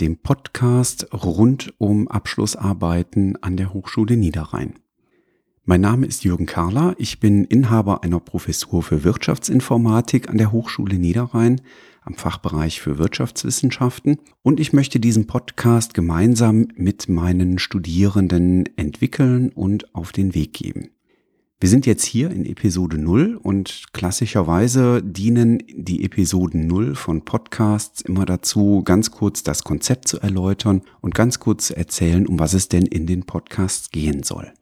dem Podcast rund um Abschlussarbeiten an der Hochschule Niederrhein. Mein Name ist Jürgen Karler, ich bin Inhaber einer Professur für Wirtschaftsinformatik an der Hochschule Niederrhein am Fachbereich für Wirtschaftswissenschaften und ich möchte diesen Podcast gemeinsam mit meinen Studierenden entwickeln und auf den Weg geben. Wir sind jetzt hier in Episode 0 und klassischerweise dienen die Episoden 0 von Podcasts immer dazu, ganz kurz das Konzept zu erläutern und ganz kurz zu erzählen, um was es denn in den Podcasts gehen soll.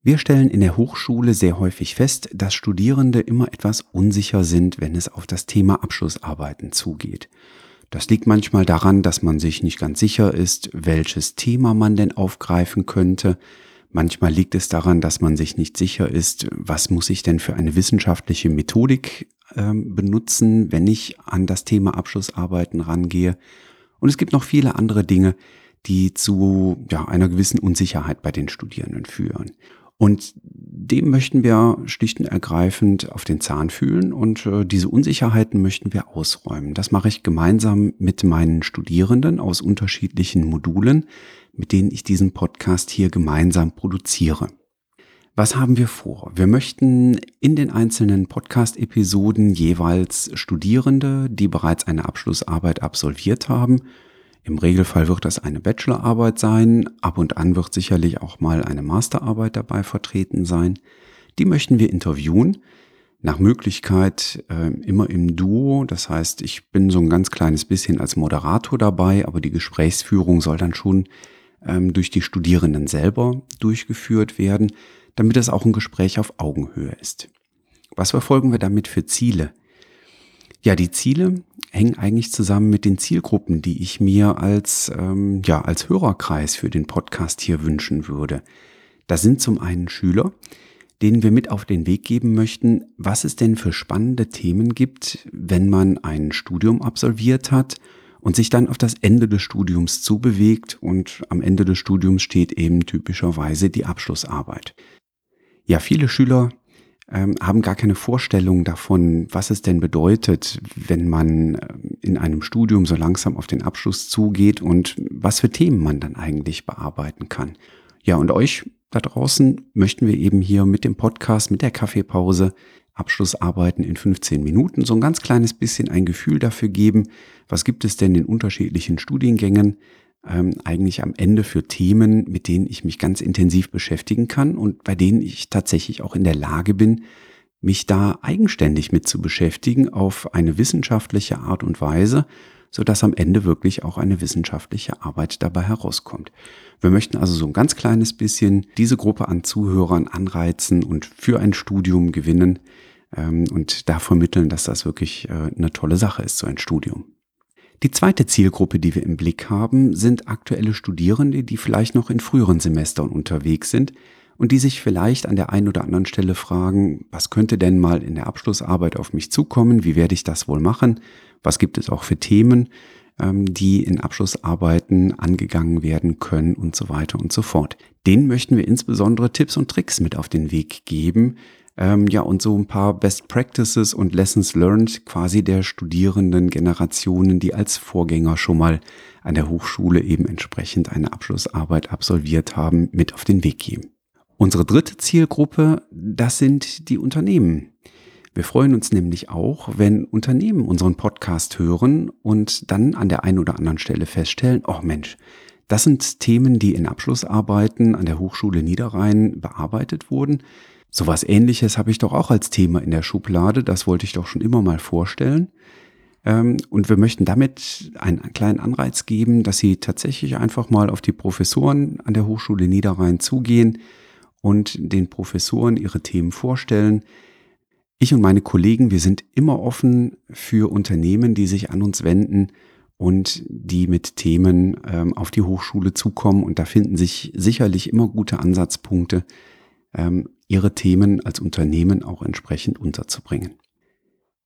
Wir stellen in der Hochschule sehr häufig fest, dass Studierende immer etwas unsicher sind, wenn es auf das Thema Abschlussarbeiten zugeht. Das liegt manchmal daran, dass man sich nicht ganz sicher ist, welches Thema man denn aufgreifen könnte, Manchmal liegt es daran, dass man sich nicht sicher ist, was muss ich denn für eine wissenschaftliche Methodik äh, benutzen, wenn ich an das Thema Abschlussarbeiten rangehe. Und es gibt noch viele andere Dinge, die zu ja, einer gewissen Unsicherheit bei den Studierenden führen. Und dem möchten wir schlicht und ergreifend auf den Zahn fühlen und äh, diese Unsicherheiten möchten wir ausräumen. Das mache ich gemeinsam mit meinen Studierenden aus unterschiedlichen Modulen, mit denen ich diesen Podcast hier gemeinsam produziere. Was haben wir vor? Wir möchten in den einzelnen Podcast-Episoden jeweils Studierende, die bereits eine Abschlussarbeit absolviert haben, im Regelfall wird das eine Bachelorarbeit sein, ab und an wird sicherlich auch mal eine Masterarbeit dabei vertreten sein. Die möchten wir interviewen, nach Möglichkeit äh, immer im Duo. Das heißt, ich bin so ein ganz kleines bisschen als Moderator dabei, aber die Gesprächsführung soll dann schon ähm, durch die Studierenden selber durchgeführt werden, damit es auch ein Gespräch auf Augenhöhe ist. Was verfolgen wir damit für Ziele? Ja, die Ziele hängen eigentlich zusammen mit den Zielgruppen, die ich mir als, ähm, ja, als Hörerkreis für den Podcast hier wünschen würde. Das sind zum einen Schüler, denen wir mit auf den Weg geben möchten, was es denn für spannende Themen gibt, wenn man ein Studium absolviert hat und sich dann auf das Ende des Studiums zubewegt und am Ende des Studiums steht eben typischerweise die Abschlussarbeit. Ja, viele Schüler ähm, haben gar keine Vorstellung davon, was es denn bedeutet, wenn man ähm, in einem Studium so langsam auf den Abschluss zugeht und was für Themen man dann eigentlich bearbeiten kann. Ja, und euch da draußen möchten wir eben hier mit dem Podcast, mit der Kaffeepause Abschlussarbeiten in 15 Minuten so ein ganz kleines bisschen ein Gefühl dafür geben, was gibt es denn in unterschiedlichen Studiengängen ähm, eigentlich am Ende für Themen, mit denen ich mich ganz intensiv beschäftigen kann und bei denen ich tatsächlich auch in der Lage bin, mich da eigenständig mit zu beschäftigen auf eine wissenschaftliche Art und Weise, so dass am Ende wirklich auch eine wissenschaftliche Arbeit dabei herauskommt. Wir möchten also so ein ganz kleines bisschen diese Gruppe an Zuhörern anreizen und für ein Studium gewinnen ähm, und da vermitteln, dass das wirklich äh, eine tolle Sache ist, so ein Studium. Die zweite Zielgruppe, die wir im Blick haben, sind aktuelle Studierende, die vielleicht noch in früheren Semestern unterwegs sind und die sich vielleicht an der einen oder anderen Stelle fragen, was könnte denn mal in der Abschlussarbeit auf mich zukommen, wie werde ich das wohl machen, was gibt es auch für Themen, ähm, die in Abschlussarbeiten angegangen werden können und so weiter und so fort. Denen möchten wir insbesondere Tipps und Tricks mit auf den Weg geben, ähm, ja, und so ein paar Best Practices und Lessons Learned quasi der studierenden Generationen, die als Vorgänger schon mal an der Hochschule eben entsprechend eine Abschlussarbeit absolviert haben, mit auf den Weg geben. Unsere dritte Zielgruppe, das sind die Unternehmen. Wir freuen uns nämlich auch, wenn Unternehmen unseren Podcast hören und dann an der einen oder anderen Stelle feststellen, oh Mensch, das sind Themen, die in Abschlussarbeiten an der Hochschule Niederrhein bearbeitet wurden. Sowas ähnliches habe ich doch auch als Thema in der Schublade, das wollte ich doch schon immer mal vorstellen. Ähm, und wir möchten damit einen kleinen Anreiz geben, dass Sie tatsächlich einfach mal auf die Professoren an der Hochschule Niederrhein zugehen und den Professoren ihre Themen vorstellen. Ich und meine Kollegen, wir sind immer offen für Unternehmen, die sich an uns wenden und die mit Themen ähm, auf die Hochschule zukommen. Und da finden sich sicherlich immer gute Ansatzpunkte, ähm, ihre Themen als Unternehmen auch entsprechend unterzubringen.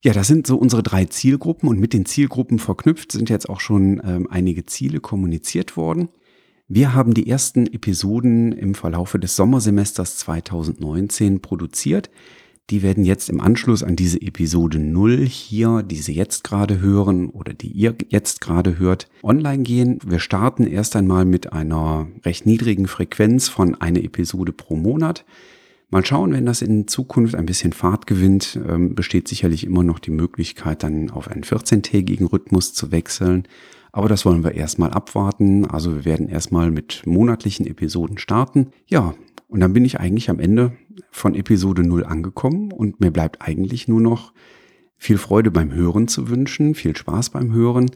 Ja, das sind so unsere drei Zielgruppen und mit den Zielgruppen verknüpft sind jetzt auch schon ähm, einige Ziele kommuniziert worden. Wir haben die ersten Episoden im Verlaufe des Sommersemesters 2019 produziert. Die werden jetzt im Anschluss an diese Episode 0 hier, die Sie jetzt gerade hören oder die ihr jetzt gerade hört, online gehen. Wir starten erst einmal mit einer recht niedrigen Frequenz von einer Episode pro Monat. Mal schauen, wenn das in Zukunft ein bisschen Fahrt gewinnt, ähm, besteht sicherlich immer noch die Möglichkeit, dann auf einen 14-tägigen Rhythmus zu wechseln. Aber das wollen wir erstmal abwarten. Also wir werden erstmal mit monatlichen Episoden starten. Ja, und dann bin ich eigentlich am Ende von Episode 0 angekommen und mir bleibt eigentlich nur noch viel Freude beim Hören zu wünschen, viel Spaß beim Hören.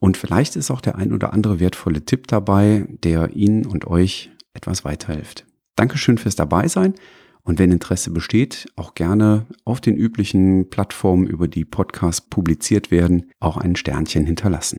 Und vielleicht ist auch der ein oder andere wertvolle Tipp dabei, der Ihnen und euch etwas weiterhilft. Dankeschön fürs Dabeisein und wenn Interesse besteht, auch gerne auf den üblichen Plattformen, über die Podcasts publiziert werden, auch ein Sternchen hinterlassen.